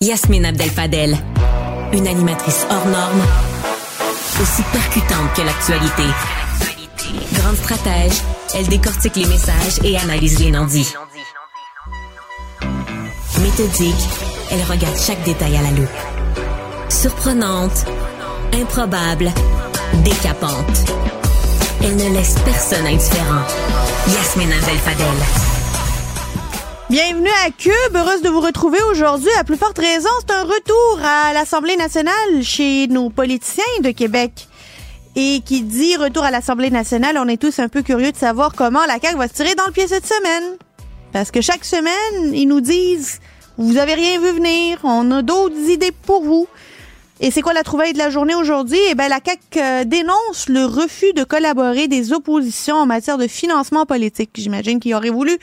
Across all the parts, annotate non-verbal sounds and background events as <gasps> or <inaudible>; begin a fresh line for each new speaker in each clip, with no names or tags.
Yasmine Abdel-Fadel, une animatrice hors norme, aussi percutante que l'actualité. Grande stratège, elle décortique les messages et analyse les non-dits. Méthodique, elle regarde chaque détail à la loupe. Surprenante, improbable, décapante. Elle ne laisse personne indifférent. Yasmine Abdel-Fadel.
Bienvenue à Cube, heureuse de vous retrouver aujourd'hui. À plus forte raison, c'est un retour à l'Assemblée nationale chez nos politiciens de Québec. Et qui dit retour à l'Assemblée nationale, on est tous un peu curieux de savoir comment la CAQ va se tirer dans le pied cette semaine. Parce que chaque semaine, ils nous disent, vous avez rien vu venir, on a d'autres idées pour vous. Et c'est quoi la trouvaille de la journée aujourd'hui? Eh bien, la CAQ euh, dénonce le refus de collaborer des oppositions en matière de financement politique. J'imagine qu'ils auraient voulu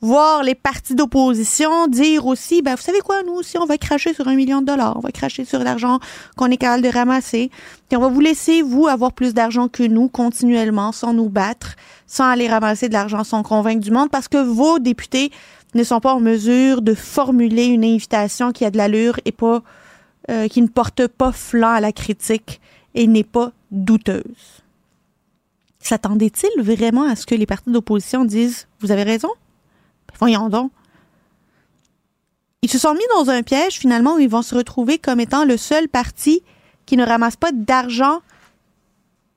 voir les partis d'opposition dire aussi, ben, vous savez quoi, nous aussi, on va cracher sur un million de dollars, on va cracher sur l'argent qu'on est capable de ramasser, et on va vous laisser, vous, avoir plus d'argent que nous, continuellement, sans nous battre, sans aller ramasser de l'argent, sans convaincre du monde, parce que vos députés ne sont pas en mesure de formuler une invitation qui a de l'allure et pas, euh, qui ne porte pas flanc à la critique et n'est pas douteuse. S'attendait-il vraiment à ce que les partis d'opposition disent, vous avez raison? Voyons donc. Ils se sont mis dans un piège finalement où ils vont se retrouver comme étant le seul parti qui ne ramasse pas d'argent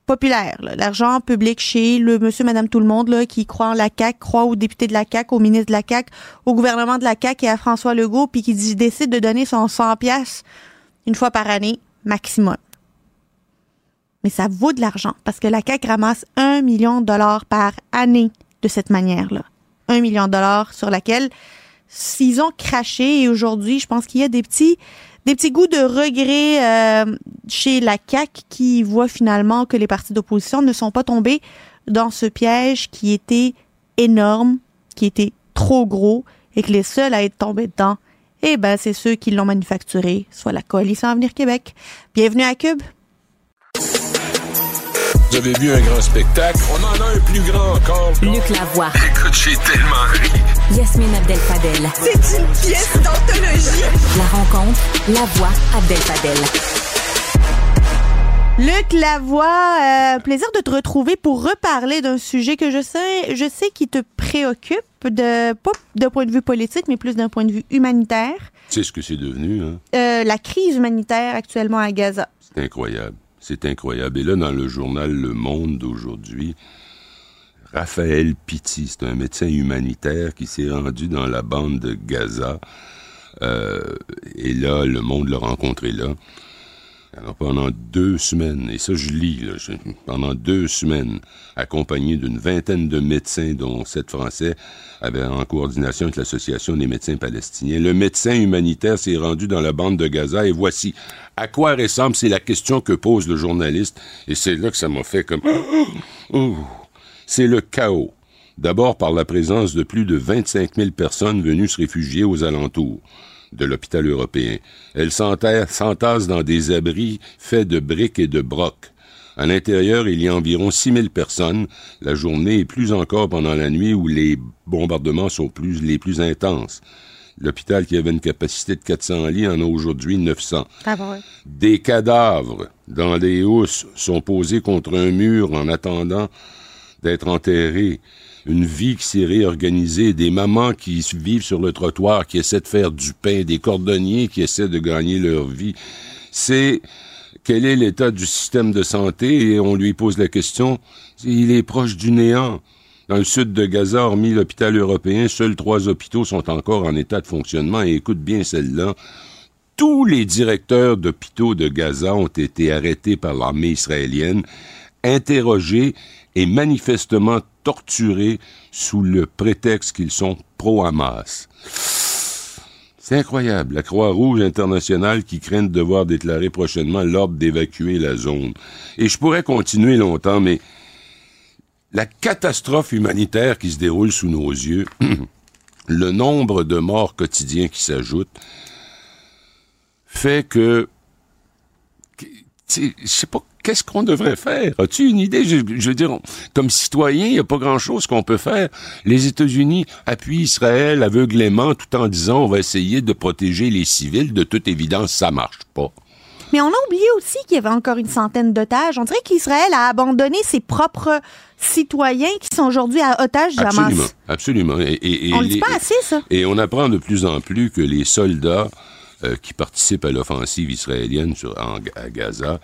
populaire, l'argent public chez le monsieur, madame, tout le monde qui croit en la CAQ, croit aux députés de la CAQ, au ministre de la CAQ, au gouvernement de la CAQ et à François Legault, puis qui décide de donner son 100 pièces une fois par année maximum. Mais ça vaut de l'argent parce que la CAQ ramasse un million de dollars par année de cette manière-là. Un million de dollars sur laquelle s'ils ont craché et aujourd'hui, je pense qu'il y a des petits des petits goûts de regret euh, chez la CAC qui voit finalement que les partis d'opposition ne sont pas tombés dans ce piège qui était énorme, qui était trop gros et que les seuls à être tombés dedans, eh ben c'est ceux qui l'ont manufacturé, soit la coalition Avenir Québec. Bienvenue à Cube.
Vous avez vu un grand spectacle? On en a un plus grand encore.
Luc Lavoie.
Écoute, j'ai tellement ri.
Yasmine Abdel-Fadel.
C'est une pièce d'anthologie.
La rencontre, la voix Abdel-Fadel.
Luc Lavoie, euh, plaisir de te retrouver pour reparler d'un sujet que je sais, je sais qui te préoccupe, de, pas d'un point de vue politique, mais plus d'un point de vue humanitaire.
Tu sais ce que c'est devenu, hein?
Euh, la crise humanitaire actuellement à Gaza.
C'est incroyable. C'est incroyable. Et là, dans le journal Le Monde d'aujourd'hui, Raphaël Pitti, c'est un médecin humanitaire qui s'est rendu dans la bande de Gaza. Euh, et là, le monde l'a rencontré là. Alors pendant deux semaines, et ça je lis, là, pendant deux semaines, accompagné d'une vingtaine de médecins, dont sept Français, avaient en coordination avec l'Association des médecins palestiniens, le médecin humanitaire s'est rendu dans la bande de Gaza et voici. À quoi ressemble, c'est la question que pose le journaliste, et c'est là que ça m'a fait comme... <gasps> C'est le chaos. D'abord par la présence de plus de 25 000 personnes venues se réfugier aux alentours de l'hôpital européen. Elles s'enta- s'entassent dans des abris faits de briques et de brocs. À l'intérieur, il y a environ 6 000 personnes la journée et plus encore pendant la nuit où les bombardements sont plus, les plus intenses. L'hôpital qui avait une capacité de 400 lits en a aujourd'hui 900. Des cadavres dans les housses sont posés contre un mur en attendant d'être enterrés. Une vie qui s'est réorganisée, des mamans qui vivent sur le trottoir, qui essaient de faire du pain, des cordonniers qui essaient de gagner leur vie. C'est quel est l'état du système de santé? Et on lui pose la question, il est proche du néant. Dans le sud de Gaza, hormis l'hôpital européen, seuls trois hôpitaux sont encore en état de fonctionnement et écoute bien celle-là. Tous les directeurs d'hôpitaux de Gaza ont été arrêtés par l'armée israélienne, interrogés et manifestement torturés sous le prétexte qu'ils sont pro-Hamas. C'est incroyable. La Croix-Rouge internationale qui craint de devoir déclarer prochainement l'ordre d'évacuer la zone. Et je pourrais continuer longtemps, mais la catastrophe humanitaire qui se déroule sous nos yeux, <clears throat> le nombre de morts quotidiens qui s'ajoutent, fait que, je sais pas qu'est-ce qu'on devrait faire? As-tu une idée? Je, je veux dire, comme citoyen, il n'y a pas grand-chose qu'on peut faire. Les États-Unis appuient Israël aveuglément tout en disant on va essayer de protéger les civils. De toute évidence, ça marche pas.
Mais on a oublié aussi qu'il y avait encore une centaine d'otages. On dirait qu'Israël a abandonné ses propres citoyens qui sont aujourd'hui à otages du
Absolument,
Hamas.
absolument. Et, et- et
On le
les-
dit pas assez, ça.
Et on apprend de plus en plus que les soldats euh, qui participent à l'offensive israélienne sur, en- à Gaza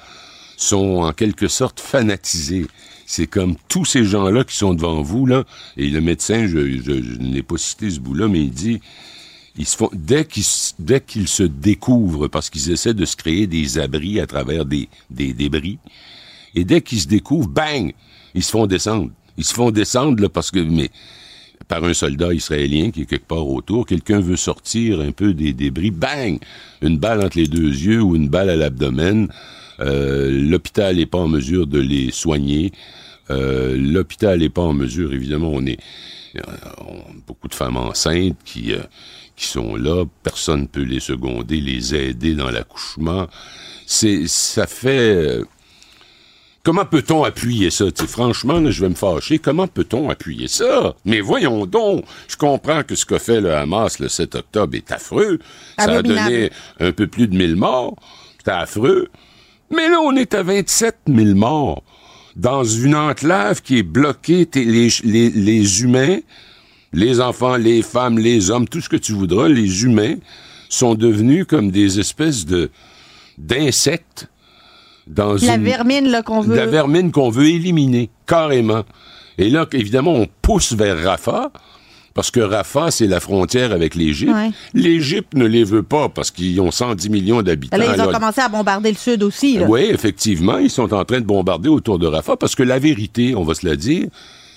sont en quelque sorte fanatisés. C'est comme tous ces gens-là qui sont devant vous, là, et le médecin, je, je, je ne l'ai pas cité ce bout-là, mais il dit, ils se font, dès qu'ils, dès qu'ils se découvrent, parce qu'ils essaient de se créer des abris à travers des, des débris, et dès qu'ils se découvrent, bang, ils se font descendre. Ils se font descendre, là, parce que, mais, par un soldat israélien qui est quelque part autour, quelqu'un veut sortir un peu des débris, bang! Une balle entre les deux yeux ou une balle à l'abdomen. Euh, L'hôpital n'est pas en mesure de les soigner. Euh, L'hôpital n'est pas en mesure, évidemment, on est euh, on- beaucoup de femmes enceintes qui, euh, qui sont là, personne ne peut les seconder, les aider dans l'accouchement. C'est, ça fait, Comment peut-on appuyer ça? Franchement, là, je vais me fâcher. Comment peut-on appuyer ça? Mais voyons donc. Je comprends que ce qu'a fait le Hamas le 7 octobre est affreux. Ça a donné un peu plus de 1000 morts. C'était affreux. Mais là, on est à 27 000 morts. Dans une enclave qui est bloquée, les, les, les humains, les enfants, les femmes, les hommes, tout ce que tu voudras, les humains sont devenus comme des espèces de d'insectes dans
La
une
vermine là, qu'on veut.
la vermine qu'on veut éliminer, carrément. Et là, évidemment, on pousse vers Rafah, parce que Rafah, c'est la frontière avec l'Égypte.
Ouais.
L'Égypte ne les veut pas, parce qu'ils ont 110 millions d'habitants.
Là, ils ont
Alors,
commencé à bombarder le sud aussi. Là.
oui, effectivement, ils sont en train de bombarder autour de Rafah, parce que la vérité, on va se la dire,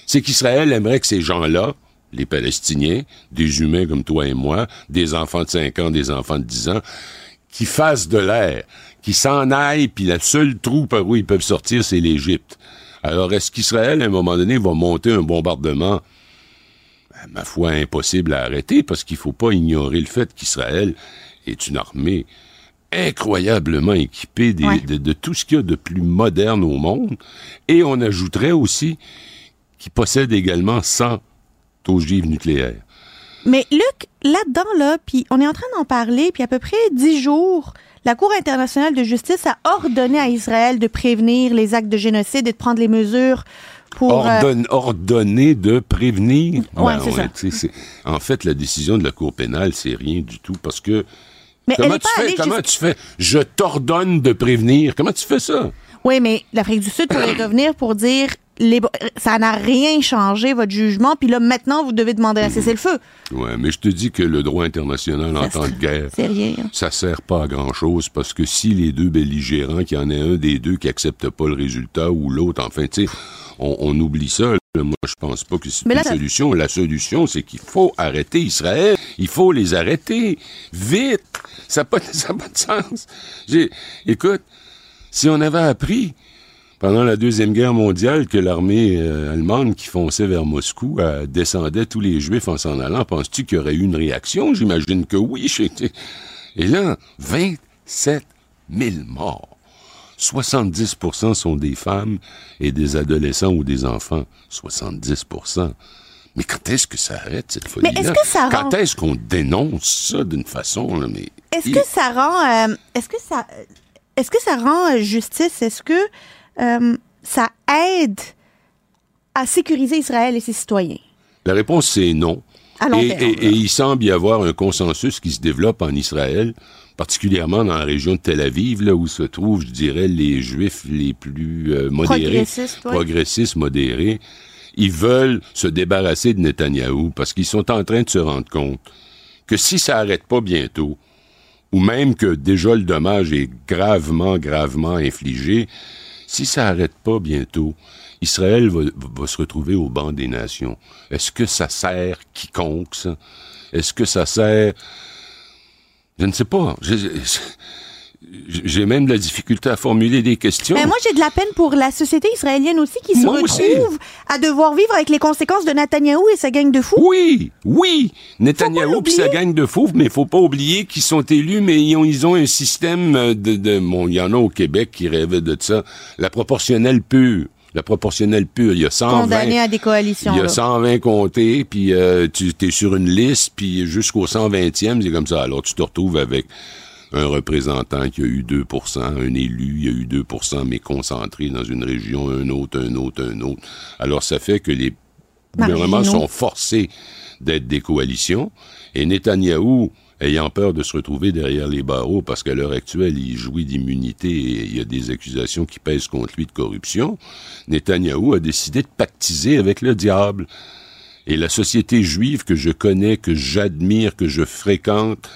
c'est qu'Israël aimerait que ces gens-là, les Palestiniens, des humains comme toi et moi, des enfants de 5 ans, des enfants de 10 ans, qui fassent de l'air, qui s'en aillent, puis le seul trou par où ils peuvent sortir, c'est l'Égypte. Alors, est-ce qu'Israël, à un moment donné, va monter un bombardement, ma foi, impossible à arrêter, parce qu'il faut pas ignorer le fait qu'Israël est une armée incroyablement équipée des-
Ouais.
de, de tout ce qu'il y a de plus moderne au monde. Et on ajouterait aussi qu'il possède également 100 ogives nucléaires.
Mais Luc, là-dedans, là, puis on est en train d'en parler, puis à peu près dix jours, la Cour internationale de justice a ordonné à Israël de prévenir les actes de génocide et de prendre les mesures pour... euh,
Ordonne- ordonner de prévenir.
Ouais, c'est ça.
En fait, la décision de la Cour pénale, c'est rien du tout parce que.
mais
comment tu fais? Comment tu fais? Je t'ordonne de prévenir. Comment tu fais ça?
Oui, mais l'Afrique du Sud pourrait <clears throat> revenir pour dire les... ça n'a rien changé, votre jugement, puis là, maintenant, vous devez demander un cessez-le-feu.
Ouais, mais je te dis que le droit international en temps de guerre,
rien. hein.
ça sert pas à grand chose parce que si les deux belligérants, qu'il y en ait un des deux qui accepte pas le résultat ou l'autre, enfin, tu sais, on, on oublie ça. Moi, je pense pas que c'est une solution. La solution, c'est qu'il faut arrêter Israël. Il faut les arrêter. Vite. Ça n'a pas, <laughs> ça a pas de sens. Écoute, si on avait appris pendant la Deuxième Guerre mondiale que l'armée euh, allemande qui fonçait vers Moscou euh, descendait tous les Juifs en s'en allant, penses-tu qu'il y aurait eu une réaction? J'imagine que oui. <laughs> Et là, 27 000 morts. 70% sont des femmes et des adolescents ou des enfants. 70% Mais quand est-ce que ça arrête, cette folie-là?
est-ce que ça
Quand
rend-
est-ce qu'on dénonce ça d'une façon, là, mais...
Est-ce que ça rend... euh, est-ce que ça... Est-ce que ça rend euh, justice? Est-ce que euh, ça aide à sécuriser Israël et ses citoyens?
La réponse, c'est non.
À long
et,
terme,
et- il semble y avoir un consensus qui se développe en Israël, particulièrement dans la région de Tel Aviv, là où se trouvent, je dirais, les Juifs les plus euh, modérés,
Progressistes, ouais.
progressistes, modérés. Ils veulent se débarrasser de Netanyahou parce qu'ils sont en train de se rendre compte que si ça arrête pas bientôt, ou même que déjà le dommage est gravement, gravement infligé, si ça arrête pas bientôt, Israël va, se retrouver au banc des nations. Est-ce que ça sert quiconque? Est-ce que ça sert... Je ne sais pas. Je- j'ai même de la difficulté à formuler des questions.
Mais moi, j'ai de la peine pour la société israélienne aussi qui se
Moi
retrouve
aussi.
à devoir vivre avec les conséquences de Netanyahou et sa gang de fous.
Oui, oui, Netanyahou puis sa gang de fous, mais il faut pas oublier qu'ils sont élus, mais ils ont, ils ont un système de, de bon, il y en a au Québec qui rêvaient de ça, la proportionnelle pure. La proportionnelle pure, il y a 120,
Condamnés à des coalitions.
il y a
là.
120 comtés, puis euh, tu es sur une liste, puis jusqu'au 120e, c'est comme ça. Alors tu te retrouves avec un représentant qui a eu 2% un élu, il y a eu 2% mais concentré dans une région, un autre, un autre, un autre. Alors ça fait que les gouvernements sont forcés d'être des coalitions, et Netanyahou, ayant peur de se retrouver derrière les barreaux, parce qu'à l'heure actuelle, il jouit d'immunité et il y a des accusations qui pèsent contre lui de corruption, Netanyahou a décidé de pactiser avec le diable. Et la société juive que je connais, que j'admire, que je fréquente,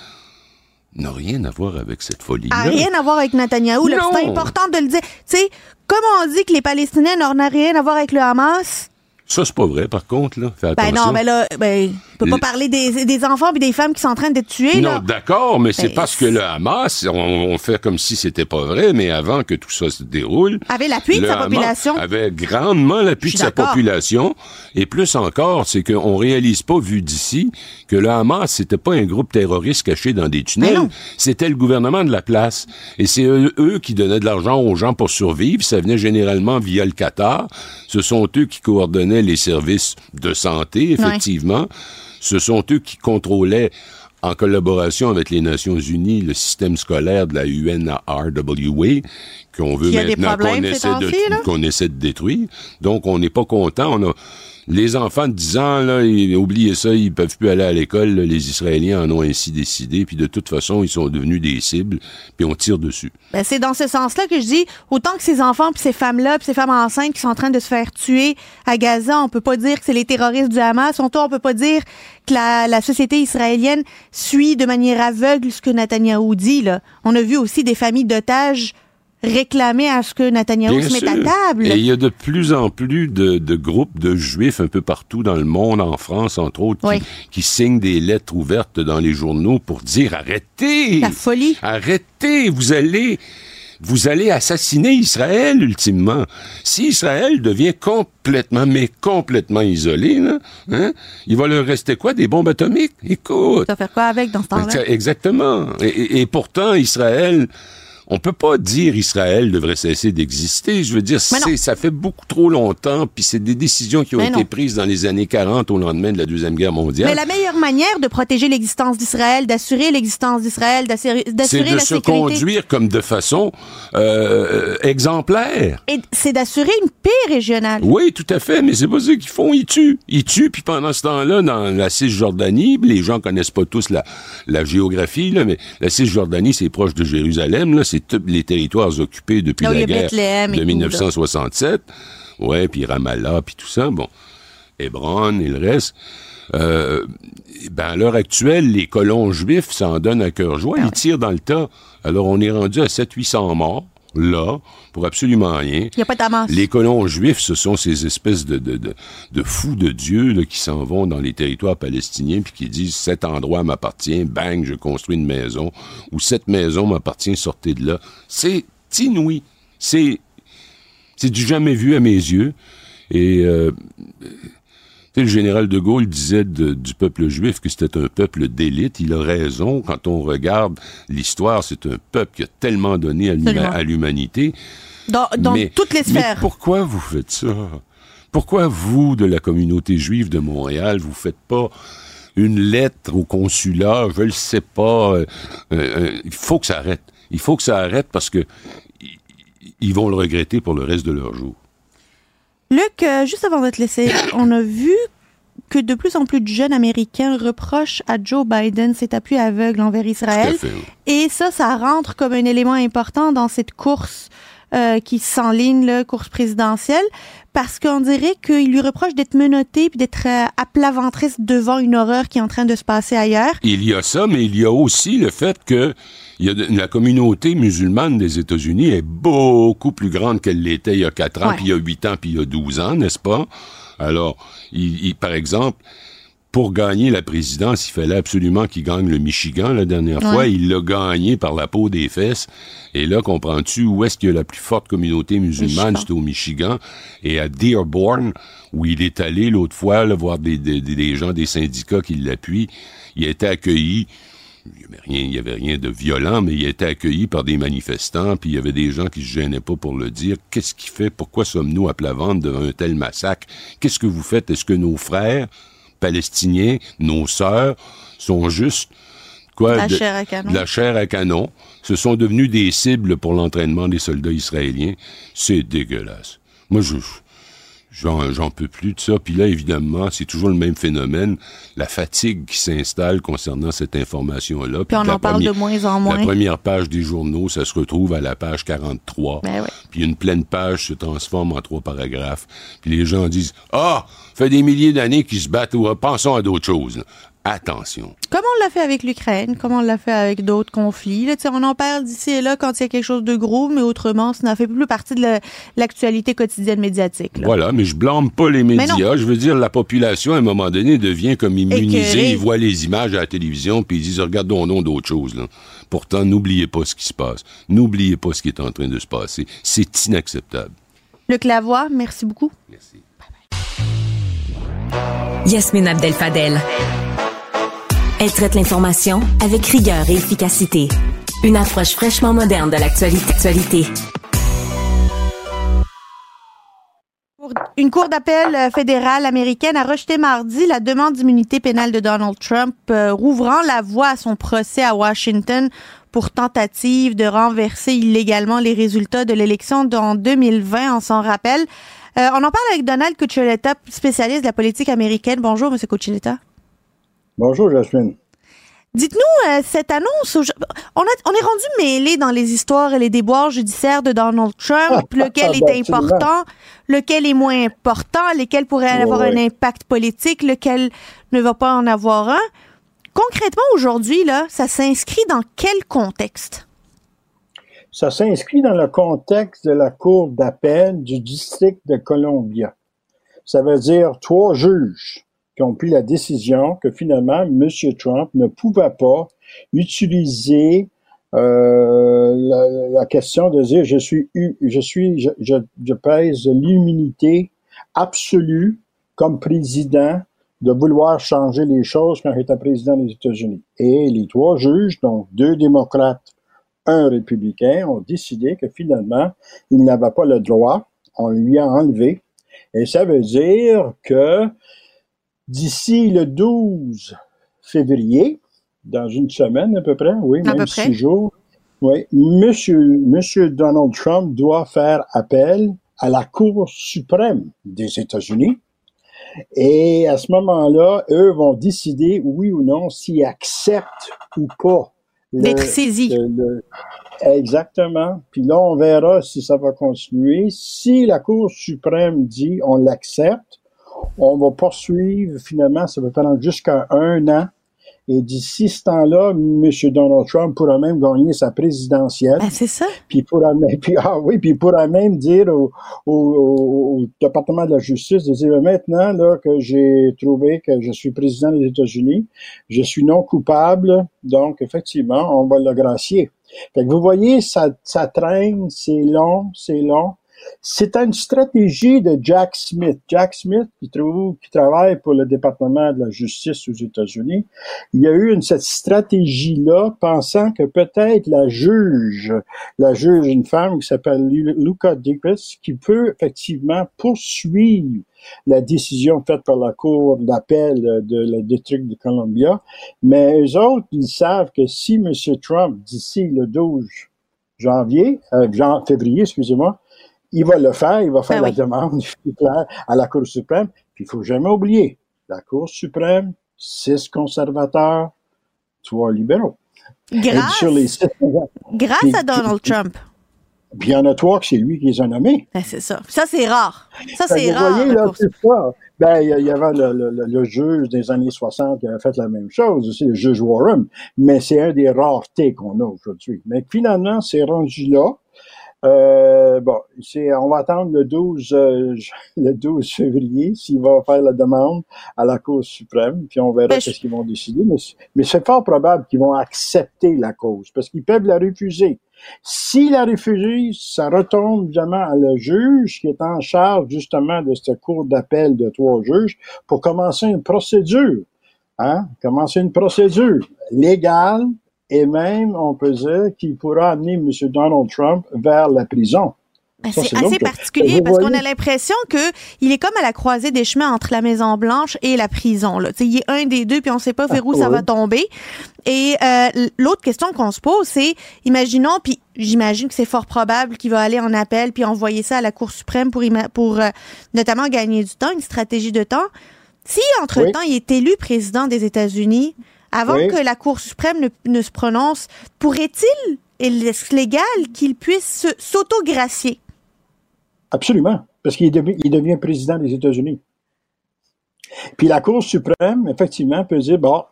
n'a rien à voir avec cette folie-là.
a rien à voir avec Netanyahou. C'est important de le dire. Tu sais, comme on dit que les Palestiniens n'ont rien à voir avec le Hamas,
Ça, c'est pas vrai, par contre, là. Fais
ben
attention.
non, mais là, ben, on peut pas
Le-
parler des, des enfants et des femmes qui sont en train d'être tués,
Non, d'accord, mais c'est
Ben,
parce que le Hamas, on, on fait comme si c'était pas vrai, mais avant que tout ça se déroule,
Avait l'appui de sa
Hamas
population.
avait grandement l'appui de sa population. Et plus encore, c'est qu'on réalise pas, vu d'ici, que le Hamas, c'était pas un groupe terroriste caché dans des
Mais
tunnels. C'était le gouvernement de la place. Et c'est eux, eux qui donnaient de l'argent aux gens pour survivre. Ça venait généralement via le Qatar. Ce sont eux qui coordonnaient les services de santé, effectivement. Ce sont eux qui contrôlaient en collaboration avec les Nations Unies, le système scolaire de la UNRWA, qu'on veut maintenant qu'on essaie, de,
temps-ci, là?
qu'on essaie de détruire. Donc, on n'est pas content. On a, les enfants de 10 ans, là, ils, oubliez ça, ils peuvent plus aller à l'école. Les Israéliens en ont ainsi décidé. Puis de toute façon, ils sont devenus des cibles. Puis on tire dessus.
Ben, c'est dans ce sens-là que je dis, autant que ces enfants puis ces femmes-là puis ces femmes enceintes qui sont en train de se faire tuer à Gaza, on peut pas dire que c'est les terroristes du Hamas. Surtout, on peut pas dire que la, la société israélienne suit de manière aveugle ce que Netanyahou dit, là. On a vu aussi des familles d'otages réclamer à ce que Netanyahou
Bien
se mette à table.
Et il y a de plus en plus de, de groupes de juifs un peu partout dans le monde, en France entre autres, qui,
Oui.
qui signent des lettres ouvertes dans les journaux pour dire arrêtez,
La folie.
arrêtez, vous allez, vous allez assassiner Israël ultimement. Si Israël devient complètement, mais complètement isolé, là, hein, il va leur rester quoi? Des bombes atomiques? Écoute.
Tu vas faire quoi avec dans ce temps-là?
Exa- Exactement. Et, et- et pourtant, Israël, on peut pas dire Israël devrait cesser d'exister. Je veux dire, c'est, ça fait beaucoup trop longtemps, puis c'est des décisions qui ont
Mais
été
non.
prises dans les années 40 au lendemain de la Deuxième Guerre mondiale.
Mais la meilleure manière de protéger l'existence d'Israël, d'assurer l'existence d'Israël, d'assurer
c'est
d'assurer
de
la
se
sécurité,
conduire comme de façon euh, exemplaire.
et c'est d'assurer une paix régionale.
Oui, tout à fait, mais c'est pas ça qu'ils font, ils tuent. Ils tuent, puis pendant ce temps-là, dans la Cisjordanie, les gens connaissent pas tous la, la géographie, là, mais la Cisjordanie, c'est proche de Jérusalem, là, c'est tous les territoires occupés depuis
y
la guerre de
tout,
1967. Ouais, puis Ramallah, puis tout ça, bon. Hébron et le reste. Euh, ben, à l'heure actuelle, les colons juifs s'en donnent à cœur joie.
Ben
Ils tirent dans le tas. Alors, on est rendu à 700-800 morts, là, pour absolument rien.
Il n'y a pas.
Les colons juifs, ce sont ces espèces de, de, de, de fous de Dieu là, qui s'en vont dans les territoires palestiniens puis qui disent cet endroit m'appartient, bang, je construis une maison, ou cette maison m'appartient, sortez de là. C'est inouï. C'est c'est du jamais vu à mes yeux. Et euh, tu sais, le général de Gaulle disait de- du peuple juif que c'était un peuple d'élite. Il a raison. Quand on regarde l'histoire, c'est un peuple qui a tellement donné à l'humanité.
Dans, dans
Mais-
toutes les
mais
sphères.
pourquoi vous faites ça? Pourquoi vous, de la communauté juive de Montréal, vous faites pas une lettre au consulat? Je le sais pas. euh, euh, euh, il faut que ça arrête. Il faut que ça arrête parce que ils vont le regretter pour le reste de leur jour.
Luc, euh, juste avant de te laisser, on a vu que de plus en plus de jeunes Américains reprochent à Joe Biden cet appui aveugle envers Israël. Et ça, ça rentre comme un élément important dans cette course euh, qui s'enligne, la course présidentielle, parce qu'on dirait qu'il lui reproche d'être menotté puis d'être euh, à plat ventriste devant une horreur qui est en train de se passer ailleurs.
Il y a ça, mais il y a aussi le fait que il y a de- la communauté musulmane des États-Unis est beaucoup plus grande qu'elle l'était il y a 4 ans, puis il y a 8 ans, puis il y a 12 ans, n'est-ce pas? Alors, il, il- par exemple, pour gagner la présidence, il fallait absolument qu'il gagne le Michigan la dernière fois. Il l'a gagné par la peau des fesses. Et là, comprends-tu où est-ce qu'il y a la plus forte communauté musulmane? C'est au Michigan. Et à Dearborn, où il est allé l'autre fois, là, voir des, des, des gens des syndicats qui l'appuient, il a été accueilli il y avait avait rien de violent, mais il a été accueilli par des manifestants, puis il y avait des gens qui se gênaient pas pour le dire. Qu'est-ce qui fait? Pourquoi sommes-nous à plat ventre devant un tel massacre? Qu'est-ce que vous faites? Est-ce que nos frères palestiniens, nos sœurs, sont juste
quoi la chair à canon.
la chair à canon. Ce sont devenus des cibles pour l'entraînement des soldats israéliens. C'est dégueulasse. Moi, je, J'en peux plus de ça. Puis là, évidemment, c'est toujours le même phénomène, la fatigue qui s'installe concernant cette information-là.
Puis, on en parle de moins en moins.
La première page des journaux, ça se retrouve à la page 43.
Ben oui.
Puis une pleine page se transforme en trois paragraphes. Puis les gens disent « Ah, fait des milliers d'années qu'ils se battent, ou pensons à d'autres choses. » attention.
Comme on l'a fait avec l'Ukraine, comme on l'a fait avec d'autres conflits. Là, on en parle d'ici et là quand il y a quelque chose de gros, mais autrement, ça n'en fait plus partie de l'actualité quotidienne médiatique.
Voilà, mais je blâme pas les médias. Je veux dire, la population, à un moment donné, devient comme immunisée. Ils voient les images à la télévision, puis ils disent, regardons non d'autres choses. Là. Pourtant, n'oubliez pas ce qui se passe. N'oubliez pas ce qui est en train de se passer. C'est inacceptable.
Luc Lavoie, merci beaucoup.
Merci.
Yasmine Abdel-Fadel. Elle traite l'information avec rigueur et efficacité. Une approche fraîchement moderne de l'actualité.
Une cour d'appel euh, fédérale américaine a rejeté mardi la demande d'immunité pénale de Donald Trump, euh, rouvrant la voie à son procès à Washington pour tentative de renverser illégalement les résultats de l'élection en 2020, on s'en rappelle. Euh, on en parle avec Donald Cuccioletta, spécialiste de la politique américaine. Bonjour, Monsieur Cuccioletta.
Bonjour, Jasmine.
Dites-nous, euh, cette annonce, on, on est rendu mêlé dans les histoires et les déboires judiciaires de Donald Trump, lequel est important, lequel est moins important, lesquels pourraient avoir un impact politique, lequel ne va pas en avoir un. Concrètement, aujourd'hui, là, ça s'inscrit dans quel contexte?
Ça s'inscrit dans le contexte de la Cour d'appel du district de Columbia. Ça veut dire trois juges qui ont pris la décision que finalement, M. Trump ne pouvait pas utiliser euh, la, question de dire je suis je suis je, je, pèse l'immunité absolue comme président de vouloir changer les choses quand j'étais président des États-Unis. Et les trois juges, donc deux démocrates, un républicain, ont décidé que finalement, il n'avait pas le droit, on lui a enlevé. Et ça veut dire que d'ici le 12 février, dans une semaine à peu près, oui, même six jours, oui, monsieur, monsieur Donald Trump doit faire appel à la Cour suprême des États-Unis. Et à ce moment-là, eux vont décider, oui ou non, s'ils acceptent ou pas.
D'être saisis.
exactement. Puis là, on verra si ça va continuer. Si la Cour suprême dit on l'accepte, on va poursuivre finalement, ça va prendre jusqu'à un an. Et d'ici ce temps-là, M. Donald Trump pourra même gagner sa présidentielle.
Ah, c'est ça?
Puis pourra même, <laughs> puis, ah oui, puis pourra même dire au, au, département de la justice de dire maintenant là que j'ai trouvé que je suis président des États-Unis, je suis non coupable, donc effectivement, on va le gracier. Fait que vous voyez, ça, ça traîne, c'est long, c'est long. C'est une stratégie de Jack Smith. Jack Smith, qui, travaille pour le département de la justice aux États-Unis, il y a eu une, cette stratégie-là, pensant que peut-être la juge, la juge, une femme qui s'appelle Luca Dickus, qui peut effectivement poursuivre la décision faite par la Cour d'appel de la district de Columbia. Mais eux autres, ils savent que si M. Trump, d'ici le 12 janvier, euh, février, excusez-moi, il va le faire, il va faire ben la demande à la Cour suprême. Puis il faut jamais oublier, la Cour suprême, six conservateurs, trois libéraux.
Grâce, grâce à Donald Trump.
Puis il y en a trois que c'est lui qui les a nommés.
Ben, c'est ça. Ça, c'est rare. Ça, c'est rare.
Vous voyez, là, c'est ça. Ben, il y avait le, le, le, juge des années 60 qui avait fait la même chose, aussi le juge Warren. Mais c'est un des raretés qu'on a aujourd'hui. Mais finalement, c'est rendu là. Euh, bon, on va attendre le 12, euh, <laughs> le 12 février s'il va faire la demande à la Cour suprême, puis on verra
Ben,
ce qu'ils vont décider. Mais, mais c'est fort probable qu'ils vont accepter la cause parce qu'ils peuvent la refuser. S'il la refuse, ça retombe évidemment à le juge qui est en charge justement de cette cour d'appel de trois juges pour commencer une procédure. Hein? Commencer une procédure légale et même, on peut dire, qu'il pourra amener M. Donald Trump vers la prison.
Ben, c'est assez particulier parce qu'on a l'impression que il est comme à la croisée des chemins entre la Maison Blanche et la prison. Là. Il est un des deux, puis on ne sait pas vers où ça va tomber. Et euh, l'autre question qu'on se pose, c'est, imaginons, puis j'imagine que c'est fort probable qu'il va aller en appel puis envoyer ça à la Cour suprême pour, euh, notamment gagner du temps, une stratégie de temps. Si entre-temps il est élu président des États-Unis, avant
Oui.
que la Cour suprême ne, ne se prononce, pourrait-il, est-ce légal qu'il puisse se- s'autogracier?
Absolument. Parce qu'il devient, il devient président des États-Unis. Puis la Cour suprême, effectivement, peut dire, bon,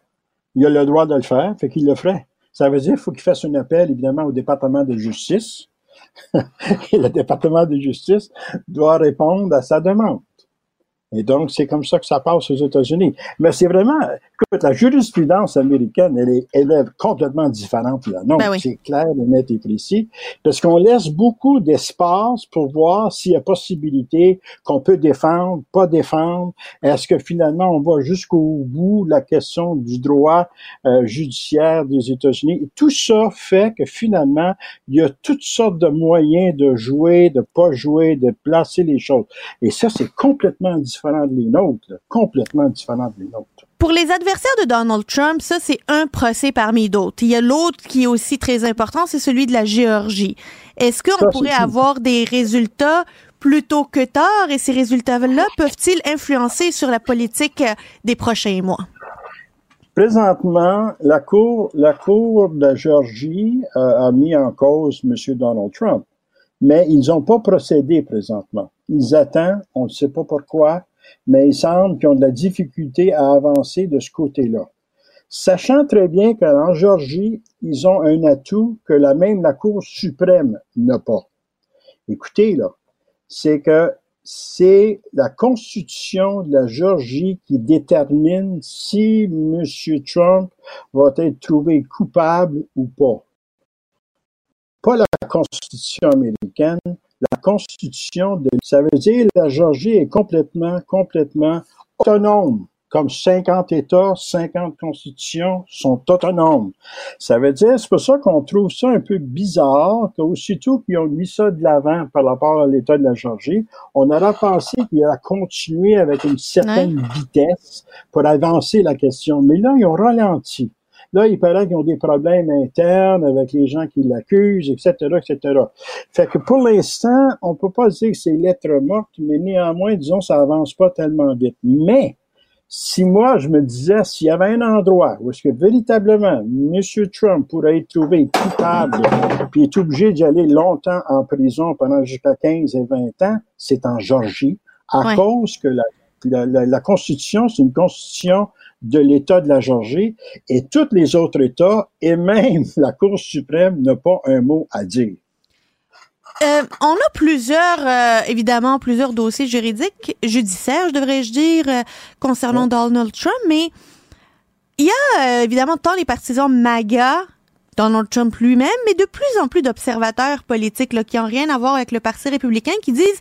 il a le droit de le faire, fait qu'il le ferait. Ça veut dire qu'il faut qu'il fasse un appel, évidemment, au département de justice. <laughs> Et le département de justice doit répondre à sa demande. Et donc, c'est comme ça que ça passe aux États-Unis. Mais c'est vraiment, écoute, la jurisprudence américaine, elle est, elle est complètement différente la nôtre.
Ben oui.
C'est clair, net et précis. Parce qu'on laisse beaucoup d'espace pour voir s'il y a possibilité qu'on peut défendre, pas défendre. Est-ce que finalement, on va jusqu'au bout de la question du droit euh, judiciaire des États-Unis? Tout ça fait que finalement, il y a toutes sortes de moyens de jouer, de pas jouer, de placer les choses. Et ça, c'est complètement différent des nôtres, là. complètement différent des nôtres.
Pour les adversaires de Donald Trump, ça, c'est un procès parmi d'autres. Il y a l'autre qui est aussi très important, c'est celui de la Géorgie. Est-ce qu'on pourrait
c'est-
avoir des résultats plus tôt que tard? Et ces résultats-là peuvent-ils influencer sur la politique euh, des prochains mois?
Présentement, la Cour, la Cour de la Géorgie euh, a mis en cause M. Donald Trump, mais ils n'ont pas procédé présentement. Ils attendent, on ne sait pas pourquoi, mais il semble qu'ils ont de la difficulté à avancer de ce côté-là. Sachant très bien qu'en Géorgie, ils ont un atout que la même la Cour suprême n'a pas. Écoutez, là, c'est que c'est la constitution de la Géorgie qui détermine si M. Trump va être trouvé coupable ou pas. Pas la constitution américaine, la constitution de... Ça veut dire que la Géorgie est complètement, complètement autonome. Comme 50 États, 50 constitutions sont autonomes. Ça veut dire, c'est pour ça qu'on trouve ça un peu bizarre qu'aussitôt qu'ils ont mis ça de l'avant par rapport à l'État de la Géorgie, on aurait pensé qu'il allait continuer avec une certaine vitesse pour avancer la question. Mais là, ils ont ralenti. Là, il paraît qu'ils ont des problèmes internes avec les gens qui l'accusent, etc., etc. Fait que pour l'instant, on peut pas dire que c'est lettre morte, mais néanmoins, disons, ça avance pas tellement vite. Mais, si moi, je me disais, s'il y avait un endroit où est-ce que véritablement M. Trump pourrait être trouvé coupable puis est obligé d'y aller longtemps en prison pendant jusqu'à 15 et 20 ans, c'est en Georgie, à
Ouais.
cause que la, la, la, la Constitution, c'est une Constitution de l'État de la Georgie et tous les autres États et même <laughs> la Cour suprême n'a pas un mot à dire.
Euh, on a plusieurs, euh, évidemment, plusieurs dossiers juridiques, judiciaires, je devrais-je dire, euh, concernant Donald Trump, mais il y a évidemment tant les partisans MAGA, Donald Trump lui-même, mais de plus en plus d'observateurs politiques là, qui n'ont rien à voir avec le Parti républicain, qui disent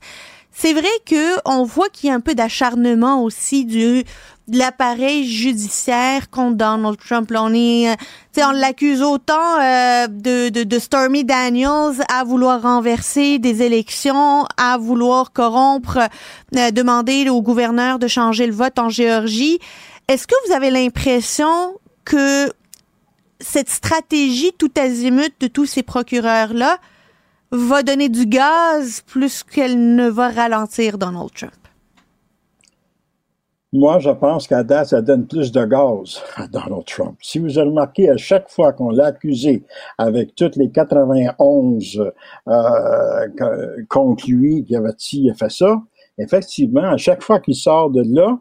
c'est vrai que on voit qu'il y a un peu d'acharnement aussi du de l'appareil judiciaire contre Donald Trump. On est, euh, on l'accuse autant euh, de, de, de Stormy Daniels à vouloir renverser des élections, à vouloir corrompre, euh, demander au gouverneur de changer le vote en Géorgie. Est-ce que vous avez l'impression que cette stratégie tout azimut de tous ces procureurs-là va donner du gaz plus qu'elle ne va ralentir Donald Trump?
Moi, je pense qu'à date, ça donne plus de gaz <laughs> à Donald Trump. Si vous avez remarqué, à chaque fois qu'on l'a accusé avec toutes les 91 euh, contre lui qui avait il a fait ça, effectivement, à chaque fois qu'il sort de là,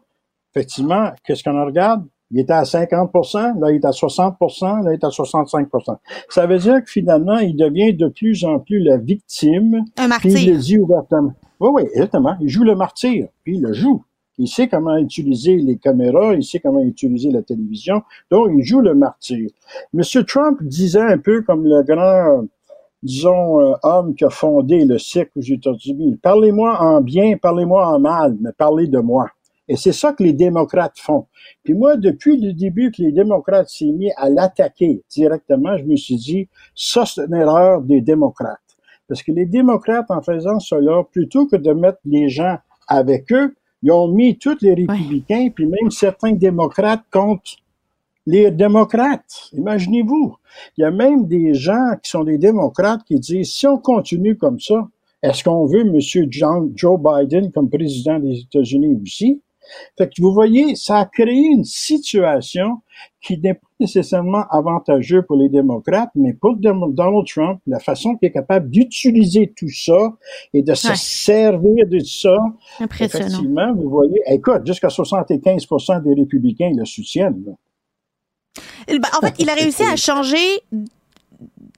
effectivement, qu'est-ce qu'on regarde? Il était à 50% là, il est à 60% là, il est à 65% Ça veut dire que finalement, il devient de plus en plus la victime.
Un martyr.
Puis il le dit ouvertement. Oui, oui, exactement. Il joue le martyr, puis il le joue. Il sait comment utiliser les caméras, il sait comment utiliser la télévision, donc il joue le martyr. Monsieur Trump disait un peu comme le grand, disons, euh, homme qui a fondé le cirque aux États-Unis. Parlez-moi en bien, parlez-moi en mal, mais parlez de moi. Et c'est ça que les démocrates font. Puis moi, depuis le début que les démocrates s'est mis à l'attaquer directement, je me suis dit, ça c'est une erreur des démocrates. Parce que les démocrates, en faisant cela, plutôt que de mettre les gens avec eux, ils ont mis tous les républicains, puis même certains démocrates contre les démocrates. Imaginez-vous. Il y a même des gens qui sont des démocrates qui disent, si on continue comme ça, est-ce qu'on veut M. Joe Biden comme président des États-Unis aussi? Fait que vous voyez, ça a créé une situation qui n'est pas nécessairement avantageuse pour les démocrates, mais pour Donald Trump, la façon qu'il est capable d'utiliser tout ça et de se servir de ça, effectivement, vous voyez, écoute, jusqu'à 75% des républicains le soutiennent.
Ben, en fait, il a réussi à changer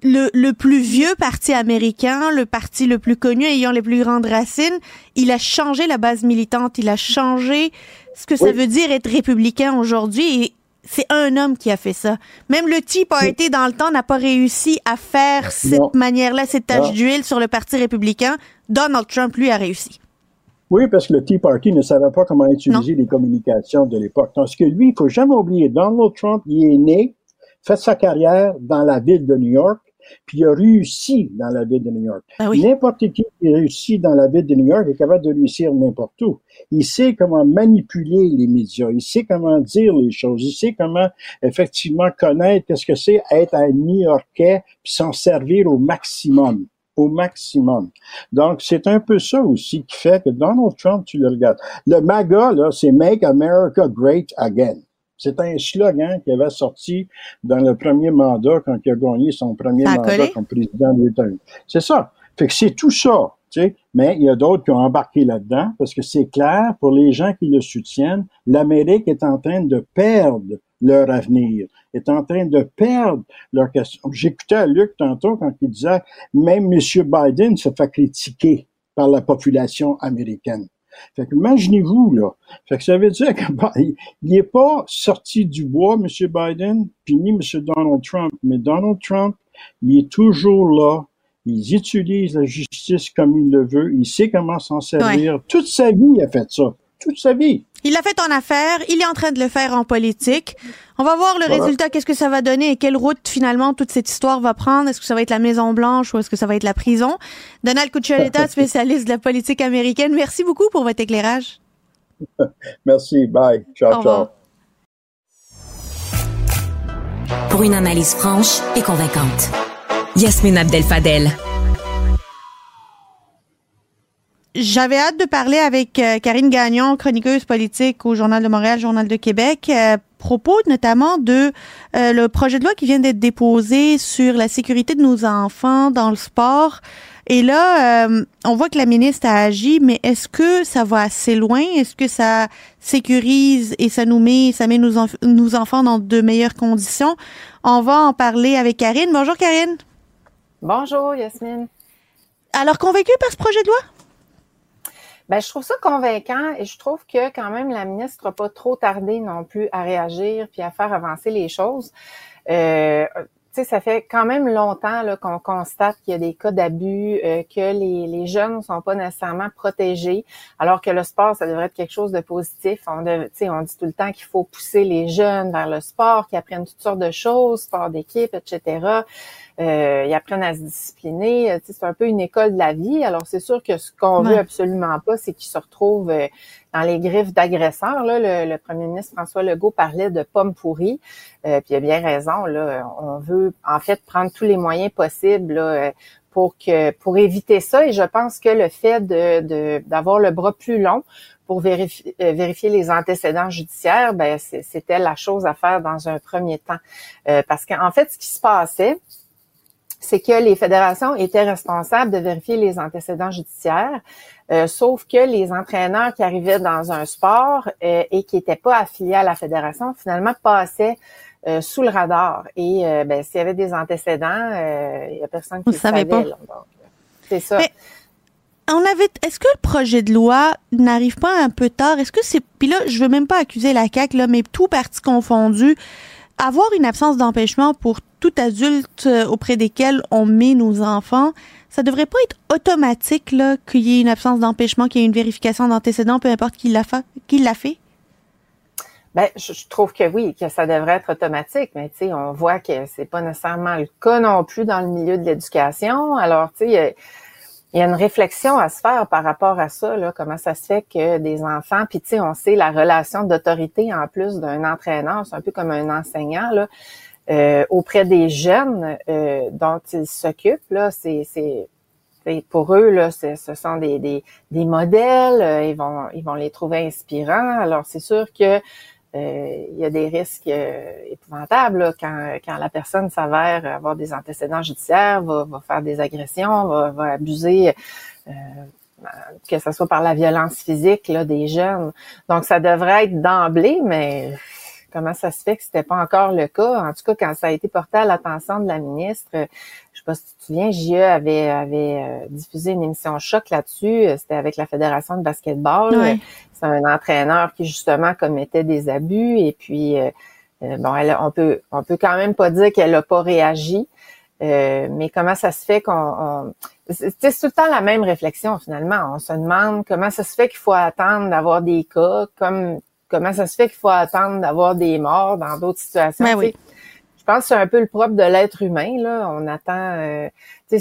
le, le, plus vieux parti américain, le parti le plus connu ayant les plus grandes racines, il a changé la base militante, il a changé ce que ça veut dire être républicain aujourd'hui et c'est un homme qui a fait ça. Même le Tea Party, dans le temps, n'a pas réussi à faire cette manière-là, cette tâche d'huile sur le Parti républicain. Donald Trump, lui, a réussi.
Oui, parce que le Tea Party ne savait pas comment utiliser les communications de l'époque. Parce que lui, il faut jamais oublier, Donald Trump, il est né, fait sa carrière dans la ville de New York, puis il a réussi dans la ville de New York.
Ben
n'importe qui qui réussit dans la ville de New York est capable de réussir n'importe où. Il sait comment manipuler les médias, il sait comment dire les choses, il sait comment effectivement connaître qu'est-ce que c'est être un New-Yorkais puis s'en servir au maximum au maximum. Donc, c'est un peu ça aussi qui fait que Donald Trump, tu le regardes. Le MAGA, là, c'est Make America Great Again. C'est un slogan qui avait sorti dans le premier mandat quand il a gagné son premier mandat comme président des États-Unis. C'est ça. Fait que c'est tout ça. Tu sais. Mais il y a d'autres qui ont embarqué là-dedans parce que c'est clair pour les gens qui le soutiennent, l'Amérique est en train de perdre leur avenir, est en train de perdre leur question. J'écoutais Luc tantôt quand il disait même M. Biden se fait critiquer par la population américaine. Fait que imaginez-vous, là. Fait que ça veut dire qu'il <laughs> bah, n'est pas sorti du bois, M. Biden, puis ni M. Donald Trump. Mais Donald Trump, il est toujours là. Il utilise la justice comme il le veut. Il sait comment s'en servir. Toute sa vie, il a fait ça. Toute sa vie.
Il l'a fait en affaires, il est en train de le faire en politique. On va voir le résultat, qu'est-ce que ça va donner et quelle route finalement toute cette histoire va prendre. Est-ce que ça va être la Maison Blanche ou est-ce que ça va être la prison? Donald Cuccioletta, spécialiste de la politique américaine, merci beaucoup pour votre éclairage. <laughs>
merci, bye. Ciao, ciao.
Pour une analyse franche et convaincante. Yasmine Abdel-Fadel.
J'avais hâte de parler avec euh, Karine Gagnon, chroniqueuse politique au Journal de Montréal, Journal de Québec, à propos notamment de euh, le projet de loi qui vient d'être déposé sur la sécurité de nos enfants dans le sport. Et là, euh, on voit que la ministre a agi, mais est-ce que ça va assez loin? Est-ce que ça sécurise et ça nous met, ça met nos, nos enfants dans de meilleures conditions? On va en parler avec Karine. Bonjour Karine.
Bonjour Yasmine.
Alors, convaincue par ce projet de loi?
Ben, je trouve ça convaincant et je trouve que quand même la ministre n'a pas trop tardé non plus à réagir puis à faire avancer les choses. Euh, sais, ça fait quand même longtemps qu'on constate qu'il y a des cas d'abus, euh, que les, les, jeunes ne sont pas nécessairement protégés, alors que le sport, ça devrait être quelque chose de positif. On, on dit tout le temps qu'il faut pousser les jeunes vers le sport, qu'ils apprennent toutes sortes de choses, sport d'équipe, etc. Euh, ils apprennent à se discipliner. C'est un peu une école de la vie. Alors, c'est sûr que ce qu'on veut absolument pas, c'est qu'ils se retrouvent euh, dans les griffes d'agresseurs. Là, le, premier ministre François Legault parlait de pommes pourries, euh, puis il a bien raison. Là, on veut en fait prendre tous les moyens possibles là, pour que pour éviter ça. Et je pense que le fait de d'avoir le bras plus long pour vérifier, euh, vérifier les antécédents judiciaires, ben c'était la chose à faire dans un premier temps, euh, parce qu'en fait, ce qui se passait, c'est que les fédérations étaient responsables de vérifier les antécédents judiciaires, euh, sauf que les entraîneurs qui arrivaient dans un sport euh, et qui n'étaient pas affiliés à la fédération, finalement passaient euh, sous le radar. Et ben, s'il y avait des antécédents, il n'y a personne qui le savait. Pas. C'est ça.
on avait. Est-ce que le projet de loi n'arrive pas un peu tard? Est-ce que c'est puis là, je veux même pas accuser la CAC là, mais tout parti confondu, avoir une absence d'empêchement pour tout adulte euh, auprès desquels on met nos enfants, ça devrait pas être automatique là qu'il y ait une absence d'empêchement, qu'il y ait une vérification d'antécédents, peu importe qui l'a fait. Qui.
Ben, je, trouve que oui, que ça devrait être automatique, mais tu sais, on voit que c'est pas nécessairement le cas non plus dans le milieu de l'éducation. Alors, tu sais, il y a une réflexion à se faire par rapport à ça, comment ça se fait que des enfants, puis tu sais, on sait la relation d'autorité en plus d'un entraîneur, c'est un peu comme un enseignant, là, euh, auprès des jeunes euh, dont ils s'occupent, là, c'est, c'est pour eux, là, ce sont des, modèles, euh, ils vont ils vont les trouver inspirants. Alors c'est sûr que il y a des risques épouvantables quand, la personne s'avère avoir des antécédents judiciaires, va, faire des agressions, va, abuser, que ce soit par la violence physique là, des jeunes. Donc, ça devrait être d'emblée, mais comment ça se fait que c'était pas encore le cas? En tout cas, quand ça a été porté à l'attention de la ministre, je sais pas si tu te souviens, JE avait, avait diffusé une émission choc là-dessus. C'était avec la Fédération de basketball un entraîneur qui justement commettait des abus et puis euh, euh, bon, elle, on peut on peut quand même pas dire qu'elle n'a pas réagi, euh, mais comment ça se fait qu'on c'est tout le temps la même réflexion finalement. On se demande comment ça se fait qu'il faut attendre d'avoir des cas, comme comment ça se fait qu'il faut attendre d'avoir des morts dans d'autres situations.
Ben oui.
Je pense que c'est un peu le propre de l'être humain là. On attend. il,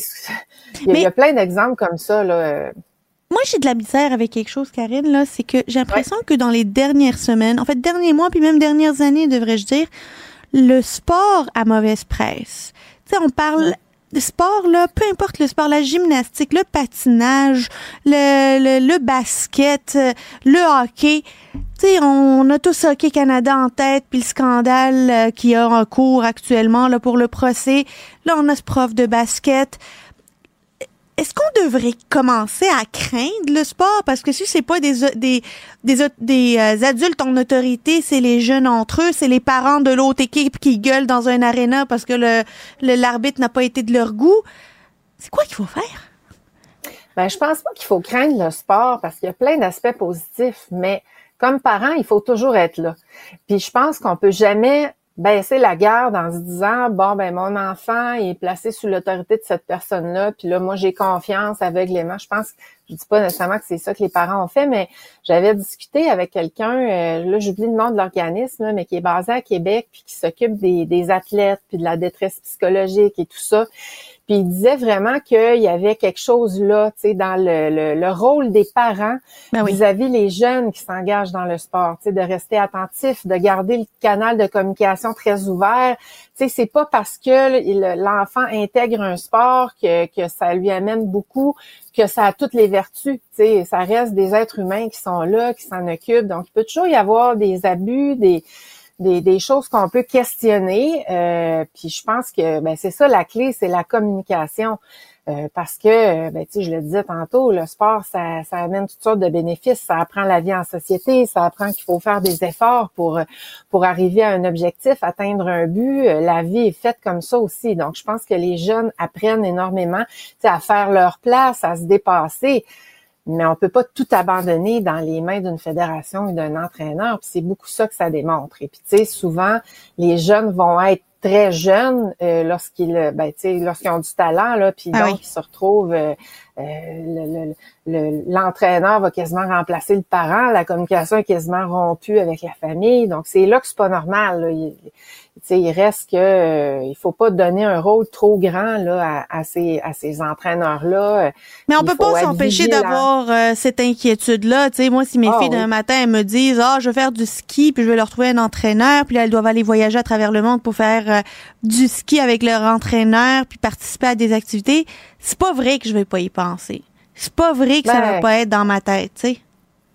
y a, il y a plein d'exemples comme ça là.
Moi, j'ai de la misère avec quelque chose, Karine, là, c'est que j'ai l'impression que dans les dernières semaines, en fait, derniers mois, puis même dernières années, devrais-je dire, le sport a mauvaise presse. Tu sais, on parle sport, là, peu importe le sport, la gymnastique, le patinage, le, le, basket, le hockey. Tu sais, on a tous Hockey Canada en tête, puis le scandale euh, qui a en cours actuellement là pour le procès. Là, on a ce prof de basket est-ce qu'on devrait commencer à craindre le sport? Parce que si c'est pas des, des, des, des euh, adultes en autorité, c'est les jeunes entre eux, c'est les parents de l'autre équipe qui gueulent dans un aréna parce que le l'arbitre n'a pas été de leur goût. C'est quoi qu'il faut faire?
Ben, je pense pas qu'il faut craindre le sport parce qu'il y a plein d'aspects positifs, mais comme parent, il faut toujours être là. Puis je pense qu'on peut jamais baisser la garde en se disant bon ben mon enfant est placé sous l'autorité de cette personne-là puis là moi j'ai confiance aveuglément. Je pense je dis pas nécessairement que c'est ça que les parents ont fait mais j'avais discuté avec quelqu'un euh, là j'oublie le nom de l'organisme mais qui est basé à Québec puis qui s'occupe des, des athlètes puis de la détresse psychologique et tout ça puis il disait vraiment qu'il y avait quelque chose là, tu sais, dans le, le, rôle des parents ben vis-à-vis les jeunes qui s'engagent dans le sport, tu sais, de rester attentif, de garder le canal de communication très ouvert. Tu sais, c'est pas parce que l'enfant intègre un sport que, que ça lui amène beaucoup, que ça a toutes les vertus. Tu sais, ça reste des êtres humains qui sont là, qui s'en occupent. Donc, il peut toujours y avoir des abus, des des, choses qu'on peut questionner. Euh, puis je pense que ben, c'est ça la clé, c'est la communication. Euh, parce que, ben, je le disais tantôt, le sport, ça, ça amène toutes sortes de bénéfices. Ça apprend la vie en société, ça apprend qu'il faut faire des efforts pour pour arriver à un objectif, atteindre un but. La vie est faite comme ça aussi. Donc, je pense que les jeunes apprennent énormément, à faire leur place, à se dépasser mais on peut pas tout abandonner dans les mains d'une fédération ou d'un entraîneur. c'est beaucoup ça que ça démontre. Et puis tu sais, souvent les jeunes vont être très jeunes euh, lorsqu'ils ben, lorsqu'ils ont du talent là puis ah donc ils se retrouvent euh, euh, l'entraîneur va quasiment remplacer le parent la communication est quasiment rompue avec la famille donc c'est là que c'est pas normal là. Il, il reste que euh, il faut pas donner un rôle trop grand là à, ces à ces entraîneurs là.
Mais on peut pas s'empêcher d'avoir euh, cette inquiétude là. Tu sais, moi si mes ah filles d'un matin elles me disent ah je vais faire du ski puis je vais leur trouver un entraîneur puis elles doivent aller voyager à travers le monde pour faire euh, du ski avec leur entraîneur puis participer à des activités, c'est pas vrai que je vais pas y penser. C'est pas vrai que ça va pas être dans ma tête, tu sais.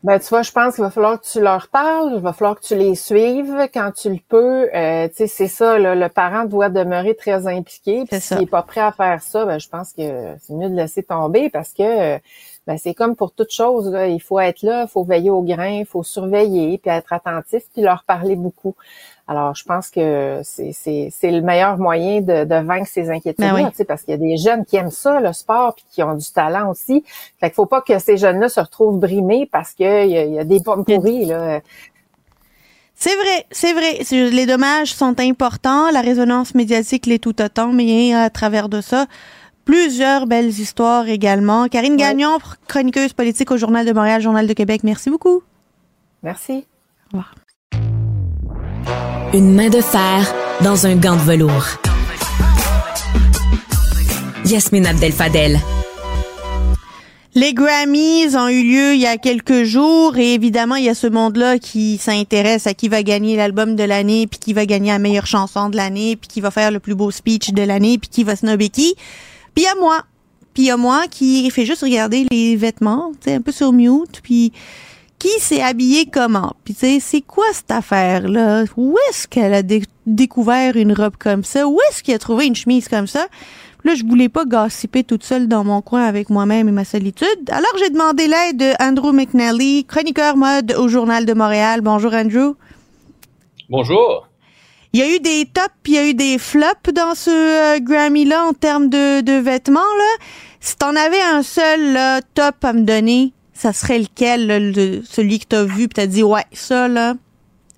Ben, tu vois, je pense qu'il va falloir que tu leur parles, il va falloir que tu les suives quand tu le peux. Euh, tu sais, c'est ça, le parent doit demeurer très impliqué. Puis s'il n'est pas prêt à faire ça, ben, je pense que c'est mieux de laisser tomber parce que ben, c'est comme pour toute chose. Là, il faut être là, il faut veiller au grain, il faut surveiller, puis être attentif, puis leur parler beaucoup. Alors, je pense que c'est le meilleur moyen de, de vaincre ces inquiétudes-là, ben parce qu'il y a des jeunes qui aiment ça, le sport, puis qui ont du talent aussi. Fait qu'il faut pas que ces jeunes-là se retrouvent brimés parce qu'il y, a, y a des pommes pourries. Là.
C'est vrai, c'est vrai. Les dommages sont importants, la résonance médiatique l'est tout autant, mais à travers de ça, plusieurs belles histoires également. Karine Gagnon, chroniqueuse politique au Journal de Montréal, Journal de Québec, merci beaucoup.
Merci.
Au revoir.
Une main de fer dans un gant de velours. Yasmine Abdel-Fadel.
Les Grammys ont eu lieu il y a quelques jours et évidemment, il y a ce monde-là qui s'intéresse à qui va gagner l'album de l'année, puis qui va gagner la meilleure chanson de l'année, puis qui va faire le plus beau speech de l'année, puis qui va snobber qui. Puis il moi. Puis il y a moi qui fait juste regarder les vêtements, un peu sur mute, puis qui s'est habillé comment? Puis tu sais, c'est quoi cette affaire-là? Où est-ce qu'elle a découvert une robe comme ça? Où est-ce qu'il a trouvé une chemise comme ça? Là, je voulais pas gossiper toute seule dans mon coin avec moi-même et ma solitude. Alors, j'ai demandé l'aide de Andrew McNally, chroniqueur mode au Journal de Montréal. Bonjour, Andrew.
Bonjour.
Il y a eu des tops, puis il y a eu des flops dans ce euh, Grammy-là en termes de, de vêtements. Là. Si t'en avais un seul top à me donner, ça serait lequel, celui que tu as vu, puis tu as dit, ouais, ça, là,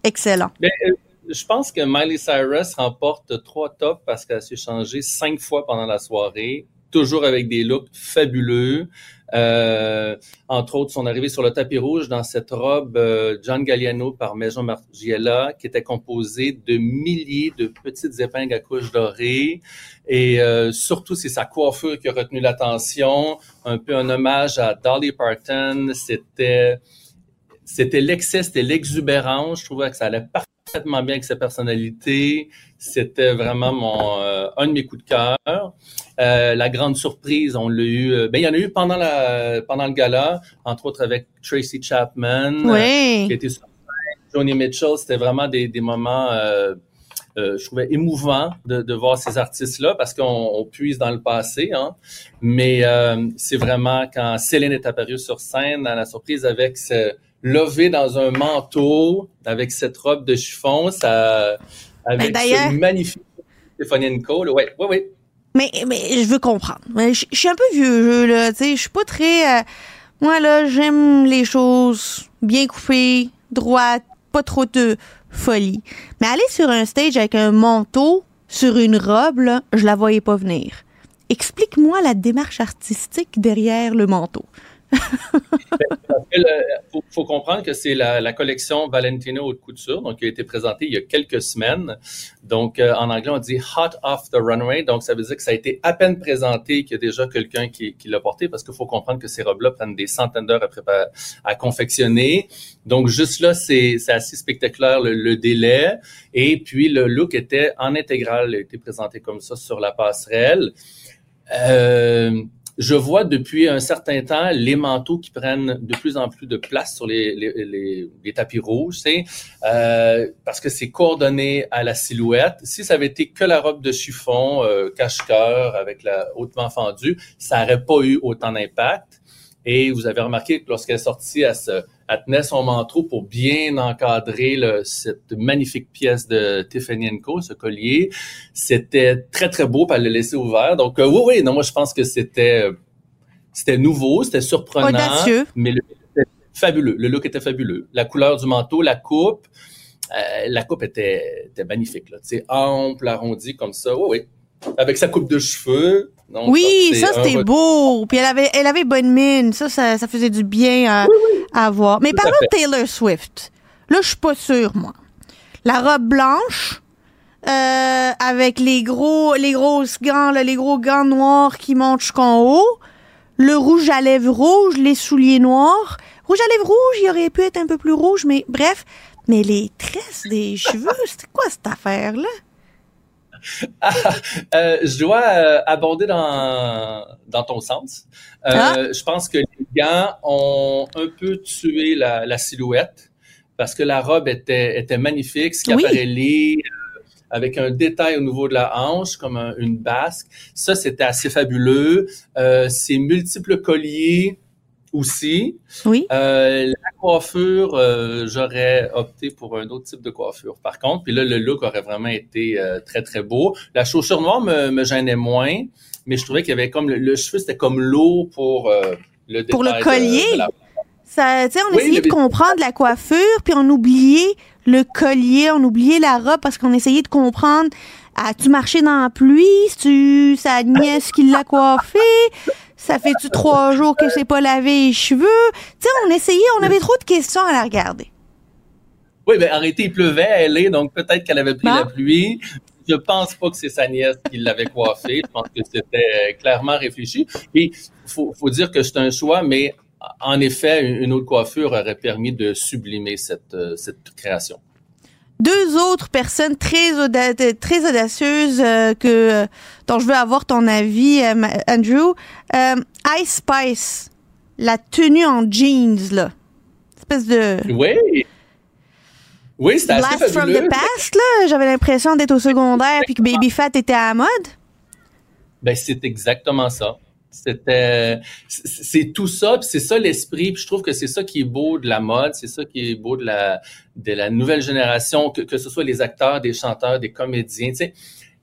excellent.
Ben, euh, je pense que Miley Cyrus remporte trois tops parce qu'elle s'est changée cinq fois pendant la soirée, toujours avec des looks fabuleux. Euh, entre autres, son arrivée sur le tapis rouge dans cette robe euh, John Galliano par Maison Margiela, qui était composée de milliers de petites épingles à couches dorées. Et euh, surtout, c'est sa coiffure qui a retenu l'attention. Un peu un hommage à Dolly Parton. C'était c'était l'excès, c'était l'exubérance. Je trouvais que ça allait parfaitement bien avec sa personnalité. C'était vraiment mon euh, un de mes coups de cœur. Euh, la grande surprise, on l'a eu. Euh, ben il y en a eu pendant la pendant le gala, entre autres avec Tracy Chapman,
oui.
qui était sur Joni Mitchell. C'était vraiment des, des moments. je trouvais émouvant de, de voir ces artistes-là parce qu'on puise dans le passé, hein. mais c'est vraiment quand Céline est apparue sur scène, à la surprise avec ce, levé dans un manteau avec cette robe de chiffon, ça, avec ce magnifique Stéphanie Cole. Ouais, ouais, ouais.
Mais, mais je veux comprendre. Je, suis un peu vieux jeu, là. Tu sais, je suis pas très. Euh, moi, là, j'aime les choses bien coupées, droites, pas trop de folie. Mais aller sur un stage avec un manteau sur une robe, là, je la voyais pas venir. Explique-moi la démarche artistique derrière le manteau.
Il faut, comprendre que c'est la, collection Valentino haute couture, donc qui a été présentée il y a quelques semaines. Donc, euh, en anglais, on dit hot off the runway. Donc, ça veut dire que ça a été à peine présenté qu'il y a déjà quelqu'un qui, l'a porté, parce qu'il faut comprendre que ces robes-là prennent des centaines d'heures à, à confectionner. Donc, juste là, c'est assez spectaculaire le, délai. Et puis, le look était en intégral, il a été présenté comme ça sur la passerelle. Euh, je vois depuis un certain temps les manteaux qui prennent de plus en plus de place sur les, les, les, tapis rouges, euh, parce que c'est coordonné à la silhouette. Si ça avait été que la robe de chiffon euh, cache-cœur avec la hautement fendue, ça n'aurait pas eu autant d'impact. Et vous avez remarqué que lorsqu'elle est sortie, elle, se, elle tenait son manteau pour bien encadrer le, cette magnifique pièce de Tiffany Co, ce collier. C'était très, très beau, puis elle l'a laissé ouvert. Donc, euh, oui, oui, non, moi, je pense que c'était c'était nouveau, c'était surprenant.
Audacieux.
Mais le fabuleux. Le look était fabuleux. La couleur du manteau, la coupe, euh, la coupe était, était magnifique. Là. ample, arrondi comme ça. Oui, oui avec sa coupe de cheveux.
Oui, ça c'était beau. Puis elle avait, elle avait bonne mine. Ça, ça, faisait du bien à, voir. Mais parlons de Taylor Swift. Là, je suis pas sûre, moi. La robe blanche, euh, avec les gros, les grosses gants, les gros gants noirs qui montent jusqu'en haut, le rouge à lèvres rouge, les souliers noirs. Rouge à lèvres rouge, il aurait pu être un peu plus rouge, mais bref. Mais les tresses des cheveux, c'était quoi cette affaire-là? <laughs>
euh, je dois euh, abonder dans, dans ton sens. Euh, ah. Je pense que les gants ont un peu tué la, silhouette parce que la robe était, était magnifique, ce qui oui. apparaît avec un détail au niveau de la hanche, comme une basque. Ça, c'était assez fabuleux. Euh, ces multiples colliers aussi.
Oui.
Euh, la coiffure, euh, j'aurais opté pour un autre type de coiffure. Par contre, puis là, le look aurait vraiment été euh, très, très beau. La chaussure noire me, me gênait moins, mais je trouvais qu'il y avait comme... Le, cheveu, c'était comme lourd pour euh, le
Pour le collier? De, Ça, on essayait de comprendre la coiffure, puis on oubliait le collier, on oubliait la robe parce qu'on essayait de comprendre as-tu marché dans la pluie? Tu sa nièce qui l'a coiffé? Ça fait-tu trois jours que c'est pas lavé les cheveux? Tu sais, on essayait, on avait trop de questions à la regarder.
Oui, ben arrêtez, il pleuvait elle est donc peut-être qu'elle avait pris la pluie. Je pense pas que c'est sa nièce qui l'avait coiffée. Je pense que c'était clairement réfléchi. Et faut, faut dire que c'est un choix, mais en effet, une autre coiffure aurait permis de sublimer cette, euh, cette création.
Deux autres personnes très, très audacieuses euh, que dont je veux avoir ton avis, euh, Andrew. Ice Spice, la tenue en jeans, là. Espèce de...
Oui! Oui, c'était assez
Blast from the past, là. J'avais l'impression d'être au secondaire puis que Baby Fat était à la mode.
Ben, c'est exactement ça. C'était, c'est tout ça, c'est ça l'esprit. Puis je trouve que c'est ça qui est beau de la mode, c'est ça qui est beau de la de la nouvelle génération, que, ce soit les acteurs, des chanteurs, des comédiens. Tu sais,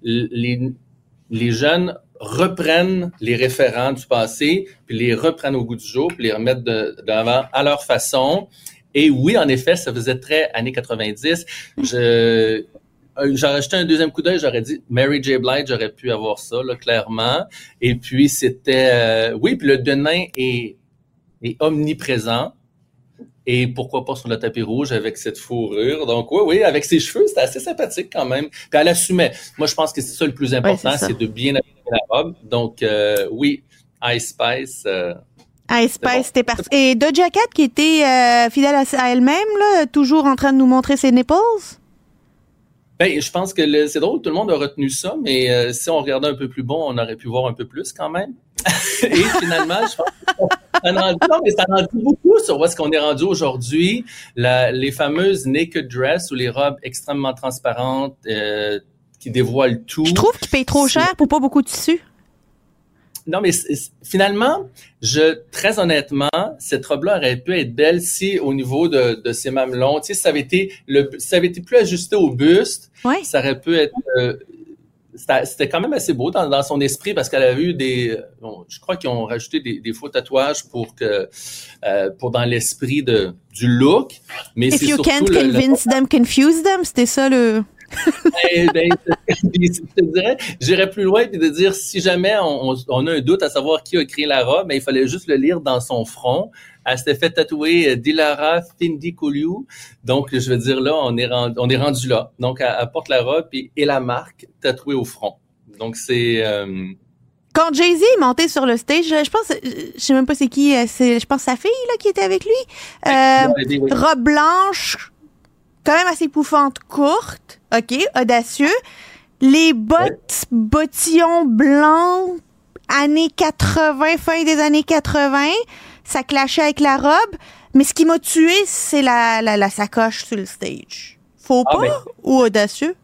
les jeunes reprennent les référents du passé, puis les reprennent au goût du jour, puis les remettent de, à leur façon. Et oui, en effet, ça faisait très années 90. Je j'aurais rajouté un deuxième coup d'œil, j'aurais dit Mary J. Blige, j'aurais pu avoir ça, là, clairement. Et puis, c'était... Euh, oui, puis le denain est, est omniprésent. Et pourquoi pas sur le tapis rouge avec cette fourrure. Donc oui, oui, avec ses cheveux, c'était assez sympathique quand même. Puis elle assumait. Moi, je pense que c'est ça le plus important, c'est de bien appliquer la robe. Donc euh, oui, Ice Spice. Euh,
Ice Spice, c'était parti. Et Doja Cat qui était fidèle à, elle-même, là, toujours en train de nous montrer ses nipples?
Ben, je pense que c'est drôle, tout le monde a retenu ça, mais euh, si on regardait un peu plus bon, on aurait pu voir un peu plus quand même. <laughs> Et finalement, je pense que ça en dit, non, mais ça beaucoup sur où est-ce qu'on est rendu aujourd'hui. Les fameuses naked dress ou les robes extrêmement transparentes euh, qui dévoilent tout.
Je trouve qu'ils payent trop cher pour pas beaucoup de tissu.
Non, mais finalement, je très honnêtement, cette robe-là aurait pu être belle si au niveau de, de ses mamelons, tu sais, ça avait été le, ça avait été plus ajusté au buste, ça aurait pu être. Euh, c'était quand même assez beau dans, dans son esprit parce qu'elle a eu des, je crois qu'ils ont rajouté des, des, faux tatouages pour que, euh, pour dans l'esprit de du look. Mais
If you can't convince them, confuse them, c'était ça le.
Ben, ben, je te dirais, j'irais plus loin puis de dire si jamais on, on, a un doute à savoir qui a créé la robe, ben, il fallait juste le lire dans son front. Elle s'était fait tatouer euh, Dilara Findikouliou. Donc, je veux dire, là, on est rendu, on est rendu là. Donc, elle, porte la robe et, la marque tatouée au front. Donc, c'est... Euh,
quand Jay-Z est monté sur le stage, je pense, je sais même pas c'est qui, euh, c'est, je pense sa fille là qui était avec lui. Euh, robe blanche, quand même assez pouffante, courte, ok, audacieux. Les bottes, bottillons blancs, années 80, fin des années 80, ça clashait avec la robe. Mais ce qui m'a tué, c'est la, la, la, sacoche sur le stage. Faux ah, pas ben. ou audacieux?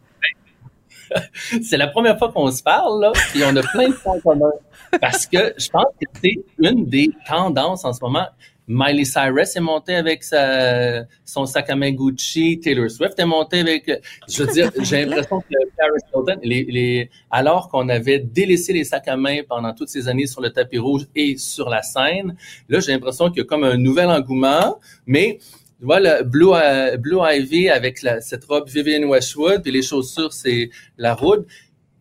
<laughs>
c'est la première fois qu'on se parle, là, et on a plein de points communs. Parce que je pense que c'est une des tendances en ce moment. Miley Cyrus est montée avec son sac à main Gucci, Taylor Swift est montée avec, je veux dire, j'ai l'impression que Paris Hilton, les, les, alors qu'on avait délaissé les sacs à main pendant toutes ces années sur le tapis rouge et sur la scène, là, j'ai l'impression qu'il y a comme un nouvel engouement, mais tu vois, le Blue, Ivy avec cette robe Vivienne Westwood, puis les chaussures, c'est la route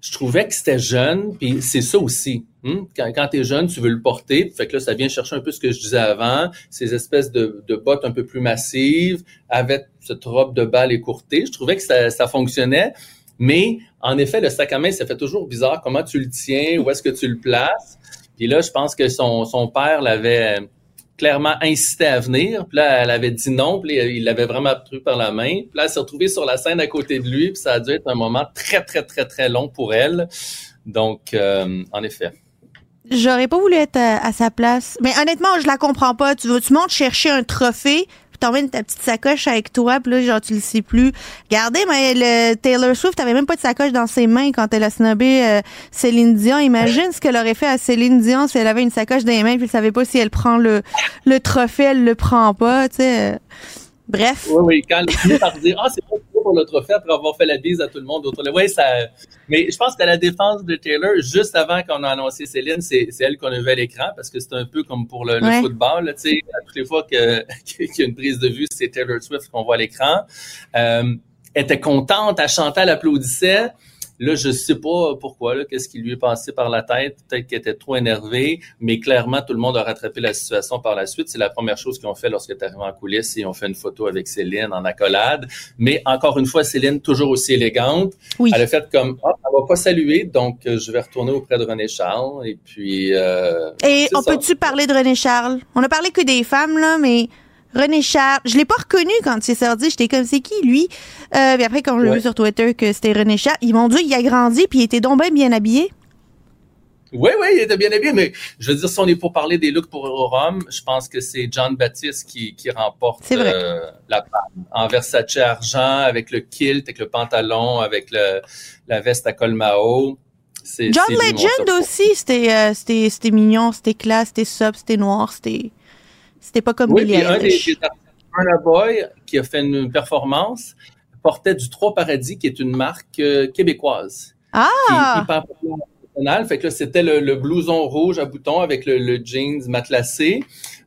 je trouvais que c'était jeune, puis c'est ça aussi. Hein? Quand, quand tu es jeune, tu veux le porter, fait que là, ça vient chercher un peu ce que je disais avant, ces espèces de, de bottes un peu plus massives, avec cette robe de balle écourtée. Je trouvais que ça, ça fonctionnait, mais en effet, le sac à main, ça fait toujours bizarre comment tu le tiens, où est-ce que tu le places. Puis là, je pense que son, son père l'avait clairement incité à venir. Puis là, elle avait dit non. Puis il l'avait vraiment pris par la main. Puis là, elle s'est retrouvée sur la scène à côté de lui. Puis ça a dû être un moment très, très, très, très long pour elle. Donc, euh, en effet.
J'aurais pas voulu être à, à sa place. Mais honnêtement, je la comprends pas. Tu, vas- tu montes chercher un trophée, puis t'emmènes ta petite sacoche avec toi, puis là, genre, tu le sais plus. Regardez, mais le Taylor Swift avait même pas de sacoche dans ses mains quand elle a snobé euh, Céline Dion. Imagine ce qu'elle aurait fait à Céline Dion si elle avait une sacoche dans les mains, puis elle savait pas si elle prend le, le trophée, elle le prend pas, tu sais. Bref.
Oui, oui, quand elle finit par dire Ah, c'est pas trop pour le trophée après avoir fait la bise à tout le monde autour Oui, ça. Mais je pense qu'à la défense de Taylor, juste avant qu'on a annoncé Céline, c'est elle qu'on a vu à l'écran parce que c'est un peu comme pour le, football. Tu sais, toutes les fois <laughs> qu'il y a une prise de vue, c'est Taylor Swift qu'on voit à l'écran. Euh, elle était contente, elle chantait, elle applaudissait. Là, je sais pas pourquoi, là, qu'est-ce qui lui est passé par la tête. Peut-être qu'elle était trop énervée, mais clairement, tout le monde a rattrapé la situation par la suite. C'est la première chose qu'ils ont fait lorsqu'elle est arrivée en coulisses. Ils ont fait une photo avec Céline en accolade. Mais encore une fois, Céline, toujours aussi élégante.
Oui.
Elle a fait comme, ah, elle va pas saluer, donc euh, je vais retourner auprès de René Charles. Et puis, euh,
Et on peut-tu parler de René Charles? On a parlé que des femmes, là, mais René Charles, je l'ai pas reconnu quand il s'est sorti. J'étais comme, c'est qui, lui? Euh, puis après, quand j'ai
Ouais.
vu sur Twitter que c'était René Charles, ils m'ont dit, il a grandi, puis il était donc bien bien habillé.
Oui, oui, il était bien habillé, mais je veux dire, si on est pour parler des looks pour Rome, je pense que c'est John Baptiste qui, qui remporte euh, la palme. En Versace argent, avec le kilt, avec le pantalon, avec le, la veste à col Mao.
John Legend aussi, c'était, euh, c'était mignon, c'était classe, c'était sub, c'était noir, c'était, c'était pas comme
Oui,
Billie
un des, Burna Boy, qui a fait une performance, portait du Trois Paradis, qui est une marque euh, québécoise. qui est
Ah!
hyper. Fait que là, c'était le, le blouson rouge à boutons avec le, le jeans matelassé.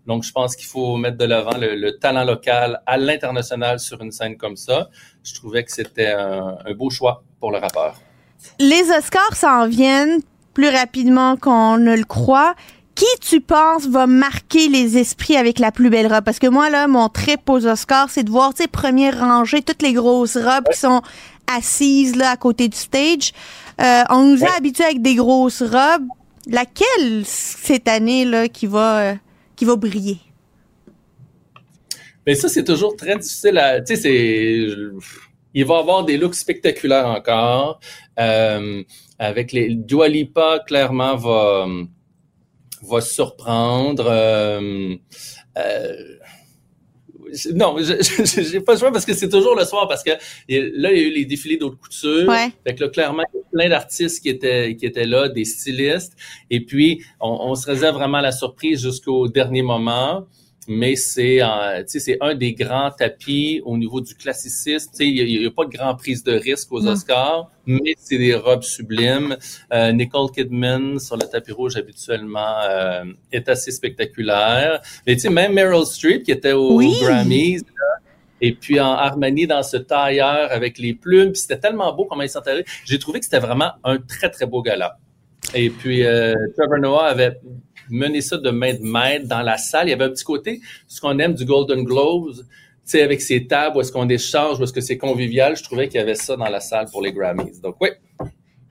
Donc, je pense qu'il faut mettre de l'avant le, le talent local à l'international sur une scène comme ça. Je trouvais que c'était un, un beau choix pour le rappeur.
Les Oscars s'en viennent plus rapidement qu'on ne le croit. Qui tu penses va marquer les esprits avec la plus belle robe? Parce que moi, là, mon trip aux Oscars, c'est de voir, tu sais, première rangée, toutes les grosses robes qui sont assises, là, à côté du stage. Euh, on nous a habitués avec des grosses robes. Laquelle, cette année, là, qui va, euh, qui va briller?
Mais ça, c'est toujours très difficile à. Tu sais, c'est. Il va y avoir des looks spectaculaires encore. Euh, avec les. Dua Lipa, clairement, va, va surprendre. Euh, euh, non, j'ai pas le choix parce que c'est toujours le soir parce que là, il y a eu les défilés d'autres couture.
Ouais.
Fait que là, clairement, il y a plein d'artistes qui étaient, qui étaient là, des stylistes. Et puis, on, on se réserve vraiment la surprise jusqu'au dernier moment. Mais c'est euh, c'est un des grands tapis au niveau du classicisme. Il n'y a, pas de grand prise de risque aux
Mm.
Oscars, mais c'est des robes sublimes. Euh, Nicole Kidman sur le tapis rouge habituellement euh, est assez spectaculaire. Mais tu sais, même Meryl Streep qui était aux
Oui.
Grammys, là, et puis en Armani dans ce tailleur avec les plumes, puis c'était tellement beau comment il s'enterrait. J'ai trouvé que c'était vraiment un très très beau gala. Et puis euh, Trevor Noah avait mené ça de main de maître dans la salle. Il y avait un petit côté, ce qu'on aime du Golden Globes, tu avec ces tables où est-ce qu'on échange, où est-ce que c'est convivial. Je trouvais qu'il y avait ça dans la salle pour les Grammys. Donc oui,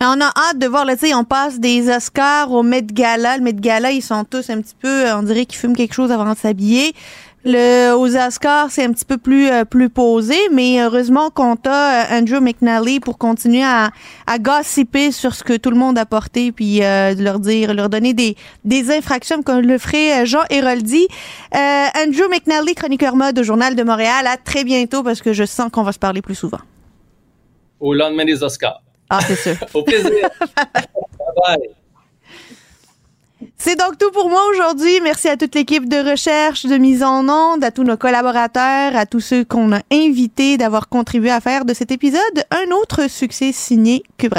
On a hâte de voir, tu sais, on passe des Oscars au Met Gala. Le Met Gala, ils sont tous un petit peu, euh, on dirait qu'ils fument quelque chose avant de s'habiller. Le, aux Oscars, c'est un petit peu plus euh, plus posé, mais heureusement qu'on a euh, Andrew McNally pour continuer à, à gossiper sur ce que tout le monde a porté, puis euh, de leur dire, leur donner des, des infractions comme le ferait euh, Jean Héroldi. Euh, Andrew McNally, chroniqueur mode au Journal de Montréal. À très bientôt parce que je sens qu'on va se parler plus souvent.
au lendemain des Oscars.
Ah, c'est sûr. <laughs>
Au plaisir. <laughs> bye bye.
C'est donc tout pour moi aujourd'hui. Merci à toute l'équipe de recherche, de mise en onde, à tous nos collaborateurs, à tous ceux qu'on a invités d'avoir contribué à faire de cet épisode un autre succès signé Cube.